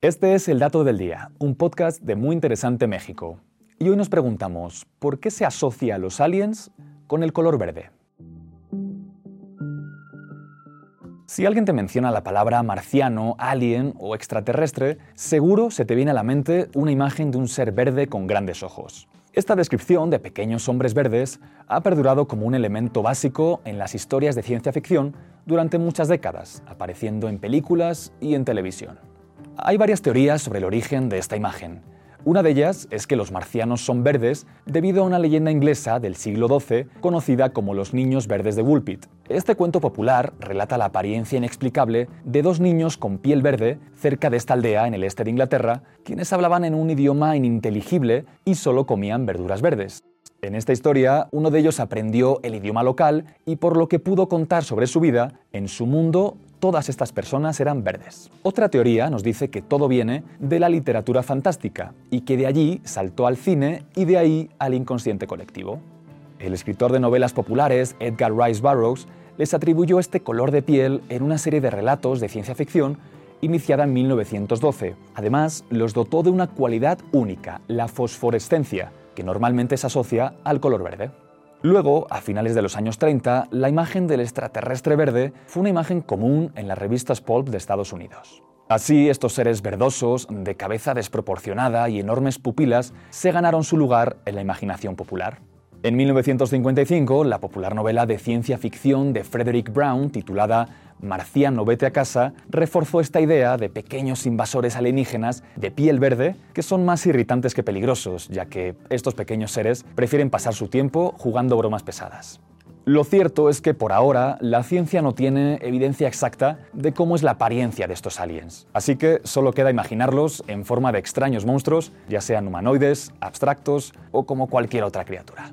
Este es El Dato del Día, un podcast de Muy Interesante México. Y hoy nos preguntamos, ¿por qué se asocia a los aliens con el color verde? Si alguien te menciona la palabra marciano, alien o extraterrestre, seguro se te viene a la mente una imagen de un ser verde con grandes ojos. Esta descripción de pequeños hombres verdes ha perdurado como un elemento básico en las historias de ciencia ficción durante muchas décadas, apareciendo en películas y en televisión. Hay varias teorías sobre el origen de esta imagen. Una de ellas es que los marcianos son verdes debido a una leyenda inglesa del siglo XII conocida como los niños verdes de Woolpit. Este cuento popular relata la apariencia inexplicable de dos niños con piel verde cerca de esta aldea en el este de Inglaterra, quienes hablaban en un idioma ininteligible y solo comían verduras verdes. En esta historia, uno de ellos aprendió el idioma local y por lo que pudo contar sobre su vida, en su mundo todas estas personas eran verdes. Otra teoría nos dice que todo viene de la literatura fantástica y que de allí saltó al cine y de ahí al inconsciente colectivo. El escritor de novelas populares Edgar Rice Burroughs les atribuyó este color de piel en una serie de relatos de ciencia ficción iniciada en 1912. Además, los dotó de una cualidad única, la fosforescencia, que normalmente se asocia al color verde. Luego, a finales de los años 30, la imagen del extraterrestre verde fue una imagen común en las revistas pulp de Estados Unidos. Así, estos seres verdosos, de cabeza desproporcionada y enormes pupilas, se ganaron su lugar en la imaginación popular. En 1955, la popular novela de ciencia ficción de Frederick Brown, titulada Marciano vete a casa, reforzó esta idea de pequeños invasores alienígenas de piel verde que son más irritantes que peligrosos, ya que estos pequeños seres prefieren pasar su tiempo jugando bromas pesadas. Lo cierto es que por ahora la ciencia no tiene evidencia exacta de cómo es la apariencia de estos aliens, así que solo queda imaginarlos en forma de extraños monstruos, ya sean humanoides, abstractos o como cualquier otra criatura.